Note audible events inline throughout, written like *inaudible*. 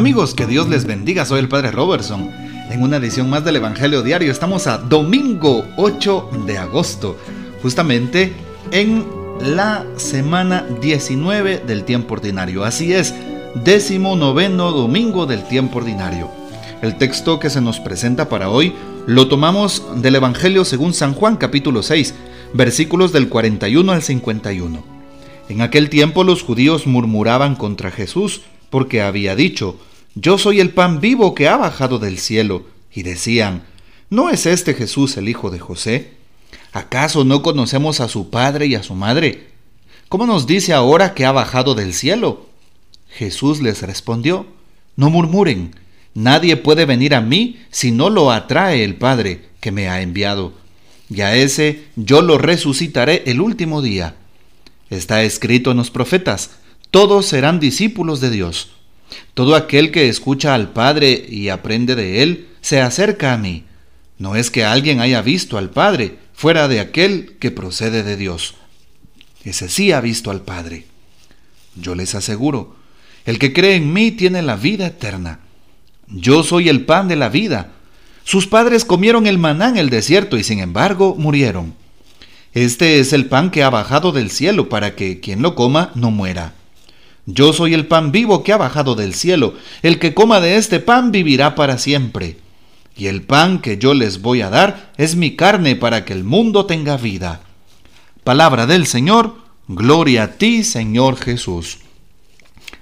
Amigos, que Dios les bendiga, soy el Padre Robertson. En una edición más del Evangelio Diario estamos a domingo 8 de agosto, justamente en la semana 19 del tiempo ordinario. Así es, décimo noveno domingo del tiempo ordinario. El texto que se nos presenta para hoy lo tomamos del Evangelio según San Juan capítulo 6, versículos del 41 al 51. En aquel tiempo los judíos murmuraban contra Jesús porque había dicho, Yo soy el pan vivo que ha bajado del cielo, y decían, ¿no es este Jesús el hijo de José? ¿Acaso no conocemos a su padre y a su madre? ¿Cómo nos dice ahora que ha bajado del cielo? Jesús les respondió, No murmuren, nadie puede venir a mí si no lo atrae el Padre que me ha enviado, y a ese yo lo resucitaré el último día. Está escrito en los profetas, todos serán discípulos de Dios. Todo aquel que escucha al Padre y aprende de Él, se acerca a mí. No es que alguien haya visto al Padre fuera de aquel que procede de Dios. Ese sí ha visto al Padre. Yo les aseguro, el que cree en mí tiene la vida eterna. Yo soy el pan de la vida. Sus padres comieron el maná en el desierto y sin embargo murieron. Este es el pan que ha bajado del cielo para que quien lo coma no muera. Yo soy el pan vivo que ha bajado del cielo. El que coma de este pan vivirá para siempre. Y el pan que yo les voy a dar es mi carne para que el mundo tenga vida. Palabra del Señor, gloria a ti, Señor Jesús.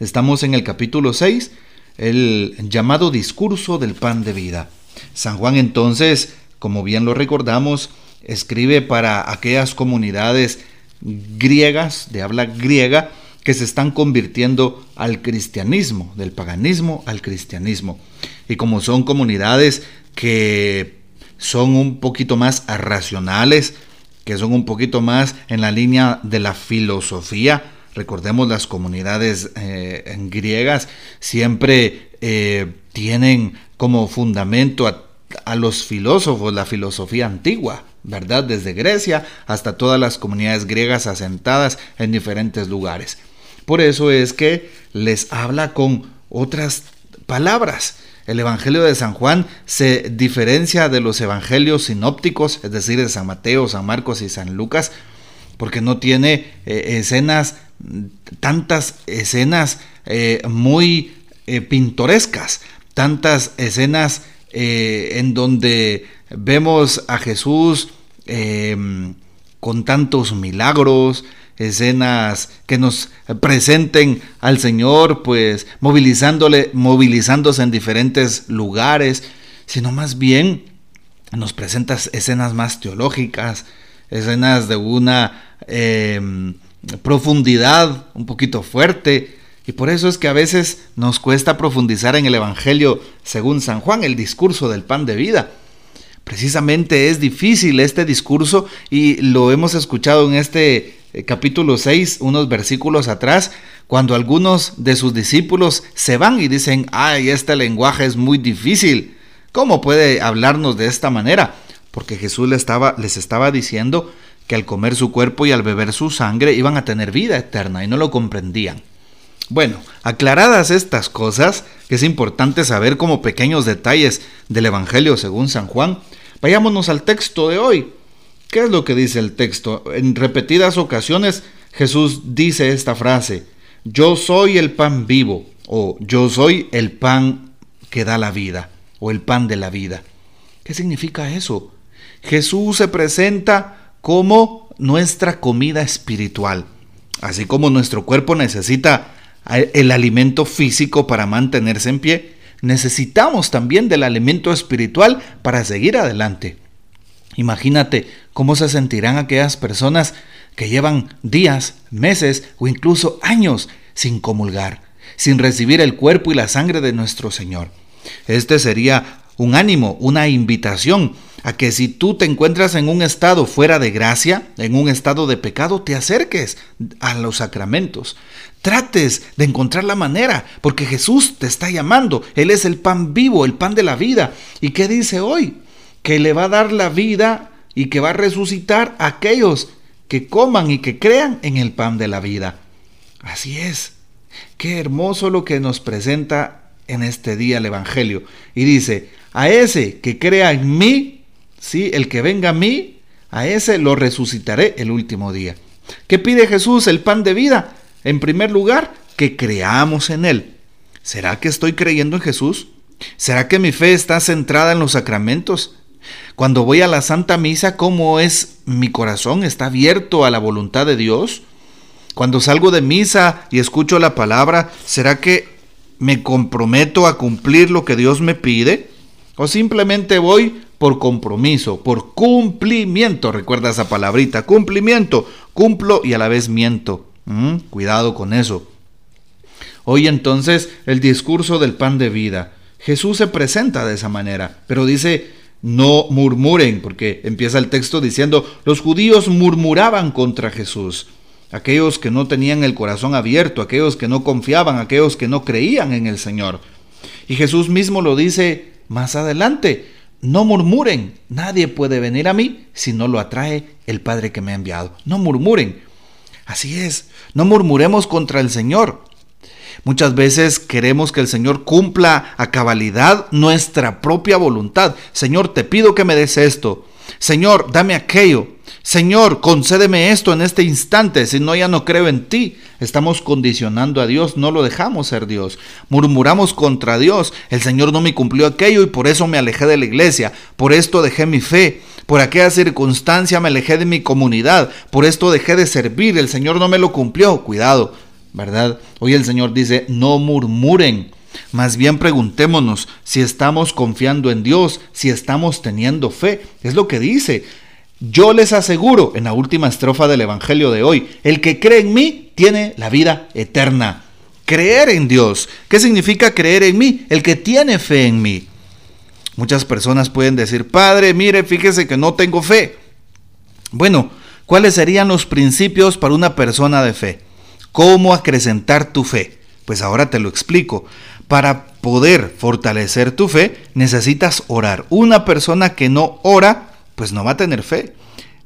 Estamos en el capítulo 6, el llamado discurso del pan de vida. San Juan entonces, como bien lo recordamos, escribe para aquellas comunidades griegas, de habla griega, que se están convirtiendo al cristianismo, del paganismo al cristianismo. Y como son comunidades que son un poquito más racionales, que son un poquito más en la línea de la filosofía, recordemos las comunidades eh, griegas siempre eh, tienen como fundamento a, a los filósofos la filosofía antigua, ¿verdad? Desde Grecia hasta todas las comunidades griegas asentadas en diferentes lugares. Por eso es que les habla con otras palabras. El Evangelio de San Juan se diferencia de los evangelios sinópticos, es decir, de San Mateo, San Marcos y San Lucas, porque no tiene eh, escenas, tantas escenas eh, muy eh, pintorescas, tantas escenas en donde vemos a Jesús con tantos milagros, escenas que nos presenten al Señor, pues movilizándole, movilizándose en diferentes lugares, sino más bien nos presenta escenas más teológicas, escenas de una em, profundidad un poquito fuerte. Y por eso es que a veces nos cuesta profundizar en el Evangelio según San Juan, el discurso del pan de vida. Precisamente es difícil este discurso y lo hemos escuchado en este eh, capítulo 6, unos versículos atrás, cuando algunos de sus discípulos se van y dicen, ay, este lenguaje es muy difícil. ¿Cómo puede hablarnos de esta manera? Porque Jesús les estaba, les estaba diciendo que al comer su cuerpo y al beber su sangre iban a tener vida eterna y no lo comprendían. Bueno, aclaradas estas cosas, que es importante saber como pequeños detalles del Evangelio según San Juan, vayámonos al texto de hoy, ¿Qué es lo que dice el texto? En repetidas ocasiones Jesús dice esta frase, yo soy el pan vivo o yo soy el pan que da la vida o el pan de la vida. ¿Qué significa eso? Jesús se presenta como nuestra comida espiritual. Así como nuestro cuerpo necesita el alimento físico para mantenerse en pie, necesitamos también del alimento espiritual para seguir adelante. Imagínate cómo se sentirán aquellas personas que llevan días, meses o incluso años sin comulgar, sin recibir el cuerpo y la sangre de nuestro Señor. Este sería un ánimo, una invitación a que si tú te encuentras en un estado fuera de gracia, en un estado de pecado, te acerques a los sacramentos. Trates de encontrar la manera, porque Jesús te está llamando. Él es el pan vivo, el pan de la vida. ¿Y qué dice hoy? que le va a dar la vida y que va a resucitar a aquellos que coman y que crean en el pan de la vida. Así es. Qué hermoso lo que nos presenta en este día el Evangelio. Y dice, a ese que crea en mí, ¿sí? el que venga a mí, a ese lo resucitaré el último día. ¿Qué pide Jesús? El pan de vida. En primer lugar, que creamos en Él. ¿Será que estoy creyendo en Jesús? ¿Será que mi fe está centrada en los sacramentos? Cuando voy a la Santa Misa, ¿cómo es mi corazón? ¿Está abierto a la voluntad de Dios? Cuando salgo de misa y escucho la palabra, ¿será que me comprometo a cumplir lo que Dios me pide? ¿O simplemente voy por compromiso, por cumplimiento? Recuerda esa palabrita, cumplimiento. Cumplo y a la vez miento. Mm, cuidado con eso. Hoy entonces el discurso del pan de vida. Jesús se presenta de esa manera, pero dice, no murmuren, porque empieza el texto diciendo, los judíos murmuraban contra Jesús aquellos que no tenían el corazón abierto, aquellos que no confiaban, aquellos que no creían en el Señor. Y Jesús mismo lo dice más adelante, no murmuren, nadie puede venir a mí si no lo atrae el Padre que me ha enviado. No murmuren. Así es, no murmuremos contra el Señor. Muchas veces queremos que el Señor cumpla a cabalidad nuestra propia voluntad. Señor, te pido que me des esto. Señor, dame aquello. Señor, concédeme esto en este instante, si no ya no creo en ti. Estamos condicionando a Dios, no lo dejamos ser Dios. Murmuramos contra Dios, el Señor no me cumplió aquello y por eso me alejé de la iglesia, por esto dejé mi fe, por aquella circunstancia me alejé de mi comunidad, por esto dejé de servir, el Señor no me lo cumplió. Cuidado, ¿verdad? Hoy el Señor dice, no murmuren. Más bien preguntémonos si estamos confiando en Dios, si estamos teniendo fe. Es lo que dice. Yo les aseguro, en la última estrofa del Evangelio de hoy, el que cree en mí tiene la vida eterna. Creer en Dios. ¿Qué significa creer en mí? El que tiene fe en mí. Muchas personas pueden decir, Padre, mire, fíjese que no tengo fe. Bueno, ¿cuáles serían los principios para una persona de fe? ¿Cómo acrecentar tu fe? Pues ahora te lo explico. Para poder fortalecer tu fe, necesitas orar. Una persona que no ora, pues no va a tener fe.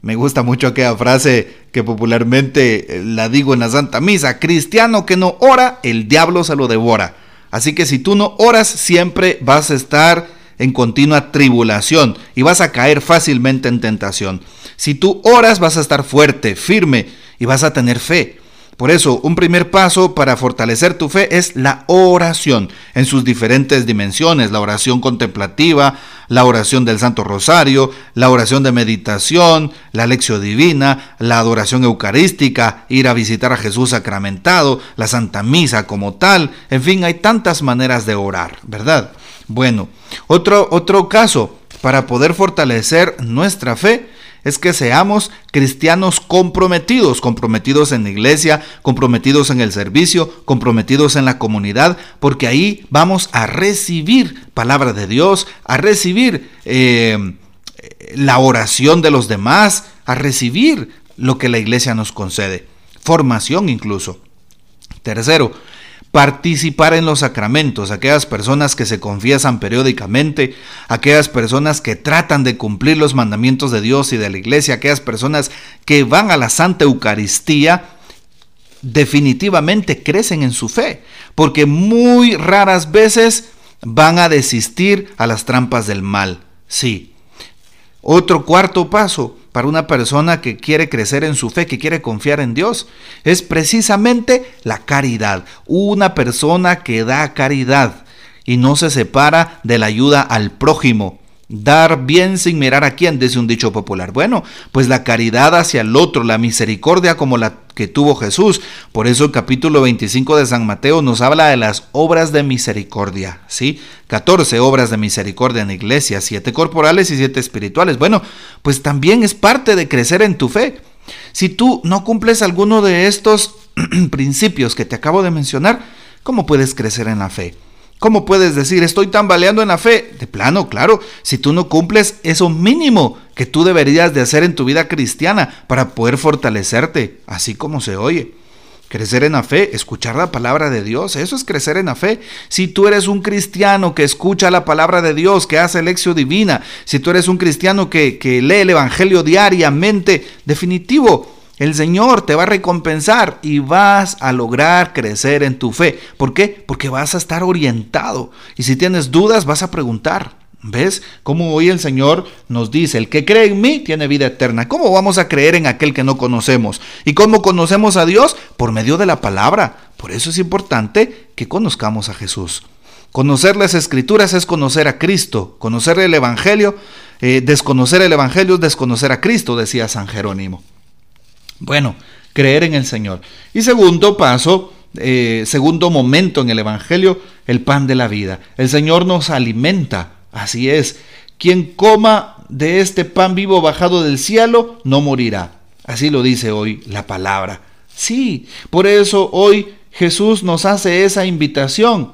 Me gusta mucho aquella frase que popularmente eh, la digo en la Santa Misa, cristiano que no ora, el diablo se lo devora. Así que si tú no oras, siempre vas a estar en continua tribulación y vas a caer fácilmente en tentación. Si tú oras, vas a estar fuerte, firme y vas a tener fe. Por eso, un primer paso para fortalecer tu fe es la oración en sus diferentes dimensiones, la oración contemplativa, la oración del Santo Rosario, la oración de meditación, la lección divina, la adoración eucarística, ir a visitar a Jesús sacramentado, la Santa Misa como tal, en fin, hay tantas maneras de orar, ¿verdad? Bueno, otro, otro caso para poder fortalecer nuestra fe es que seamos cristianos comprometidos, comprometidos en la iglesia, comprometidos en el servicio, comprometidos en la comunidad, porque ahí vamos a recibir palabra de Dios, a recibir eh, la oración de los demás, a recibir lo que la iglesia nos concede, formación incluso. Tercero, participar en los sacramentos, aquellas personas que se confiesan periódicamente, aquellas personas que tratan de cumplir los mandamientos de Dios y de la iglesia, aquellas personas que van a la Santa Eucaristía, definitivamente crecen en su fe, porque muy raras veces van a desistir a las trampas del mal. Sí. Otro cuarto paso, para una persona que quiere crecer en su fe, que quiere confiar en Dios, es precisamente la caridad. Una persona que da caridad y no se separa de la ayuda al prójimo. Dar bien sin mirar a quién, dice un dicho popular. Bueno, pues la caridad hacia el otro, la misericordia como la que tuvo Jesús. Por eso el capítulo 25 de San Mateo nos habla de las obras de misericordia, ¿sí? 14 obras de misericordia en la iglesia, 7 corporales y 7 espirituales. Bueno, pues también es parte de crecer en tu fe. Si tú no cumples alguno de estos *clears throat* principios que te acabo de mencionar, ¿cómo puedes crecer en la fe? ¿Cómo puedes decir, estoy tambaleando en la fe? De plano, claro, si tú no cumples eso mínimo que tú deberías de hacer en tu vida cristiana para poder fortalecerte, así como se oye. Crecer en la fe, escuchar la palabra de Dios, eso es crecer en la fe. Si tú eres un cristiano que escucha la palabra de Dios, que hace lección divina, si tú eres un cristiano que, que lee el Evangelio diariamente, definitivo, el Señor te va a recompensar y vas a lograr crecer en tu fe. ¿Por qué? Porque vas a estar orientado. Y si tienes dudas, vas a preguntar. ¿Ves? Como hoy el Señor nos dice, el que cree en mí tiene vida eterna. ¿Cómo vamos a creer en aquel que no conocemos? ¿Y cómo conocemos a Dios? Por medio de la palabra. Por eso es importante que conozcamos a Jesús. Conocer las escrituras es conocer a Cristo. Conocer el Evangelio, eh, desconocer el Evangelio es desconocer a Cristo, decía San Jerónimo. Bueno, creer en el Señor. Y segundo paso, eh, segundo momento en el Evangelio, el pan de la vida. El Señor nos alimenta, así es. Quien coma de este pan vivo bajado del cielo no morirá. Así lo dice hoy la palabra. Sí, por eso hoy Jesús nos hace esa invitación.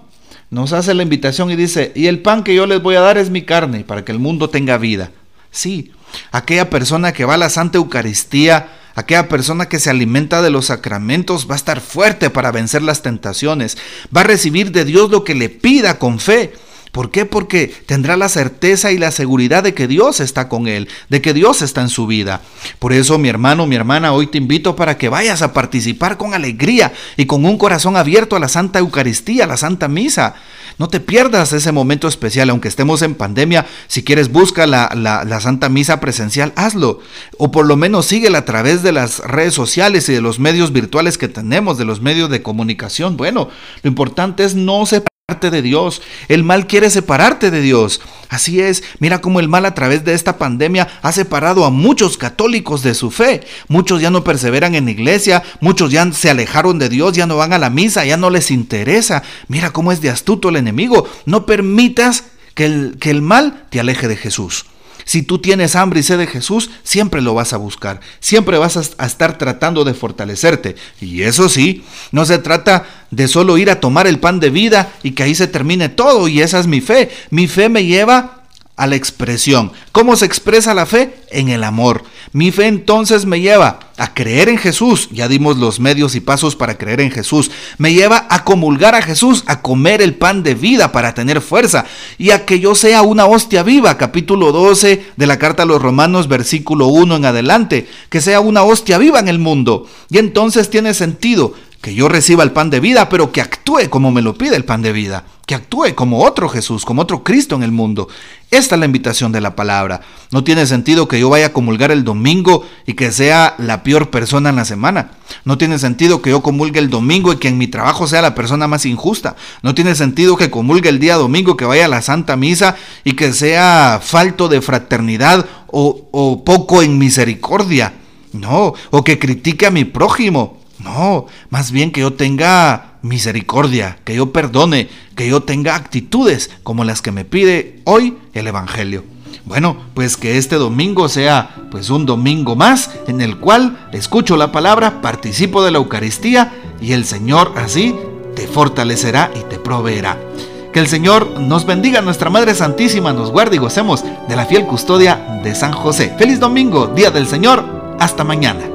Nos hace la invitación y dice, y el pan que yo les voy a dar es mi carne, para que el mundo tenga vida. Sí, aquella persona que va a la Santa Eucaristía, Aquella persona que se alimenta de los sacramentos va a estar fuerte para vencer las tentaciones, va a recibir de Dios lo que le pida con fe. ¿Por qué? Porque tendrá la certeza y la seguridad de que Dios está con él, de que Dios está en su vida. Por eso, mi hermano, mi hermana, hoy te invito para que vayas a participar con alegría y con un corazón abierto a la Santa Eucaristía, a la Santa Misa. No te pierdas ese momento especial, aunque estemos en pandemia. Si quieres, busca la, la, Santa Misa presencial, hazlo. O por lo menos síguela a través de las redes sociales y de los medios virtuales que tenemos, de los medios de comunicación. Bueno, lo importante es no se de Dios. El mal quiere separarte de Dios. Así es, mira cómo el mal a través de esta pandemia ha separado a muchos católicos de su fe. Muchos ya no perseveran en la iglesia, muchos ya se alejaron de Dios, ya no van a la misa, ya no les interesa. Mira cómo es de astuto el enemigo. No permitas que el, que el mal te aleje de Jesús. Si tú tienes hambre y sed de Jesús, siempre lo vas a buscar, siempre vas a estar tratando de fortalecerte. Y eso sí, no se trata de solo ir a tomar el pan de vida y que ahí se termine todo, y esa es mi fe. Mi fe me lleva a la expresión. ¿Cómo se expresa la fe? En el amor. Mi fe entonces me lleva a creer en Jesús. Ya dimos los medios y pasos para creer en Jesús. Me lleva a comulgar a Jesús, a comer el pan de vida para tener fuerza y a que yo sea una hostia viva. Capítulo 12 de la carta a los romanos, versículo 1 en adelante. Que sea una hostia viva en el mundo. Y entonces tiene sentido que yo reciba el pan de vida, pero que actúe como me lo pide el pan de vida, que actúe como otro Jesús, como otro Cristo en el mundo. Esta es la invitación de la palabra. No tiene sentido que yo vaya a comulgar el domingo y que sea la peor persona en la semana. No tiene sentido que yo comulgue el domingo y que en mi trabajo sea la persona más injusta. No tiene sentido que comulgue el día domingo, que vaya a la Santa Misa y que sea falto de fraternidad o, o poco en misericordia. No, o que critique a mi prójimo no, más bien que yo tenga misericordia, que yo perdone, que yo tenga actitudes como las que me pide hoy el Evangelio. Bueno, pues que este domingo sea pues un domingo más en el cual escucho la palabra, participo de la Eucaristía y el Señor así te fortalecerá y te proveerá. Que el Señor nos bendiga, nuestra Madre Santísima nos guarde y gocemos de la fiel custodia de San José. Feliz domingo, Día del Señor. Hasta mañana.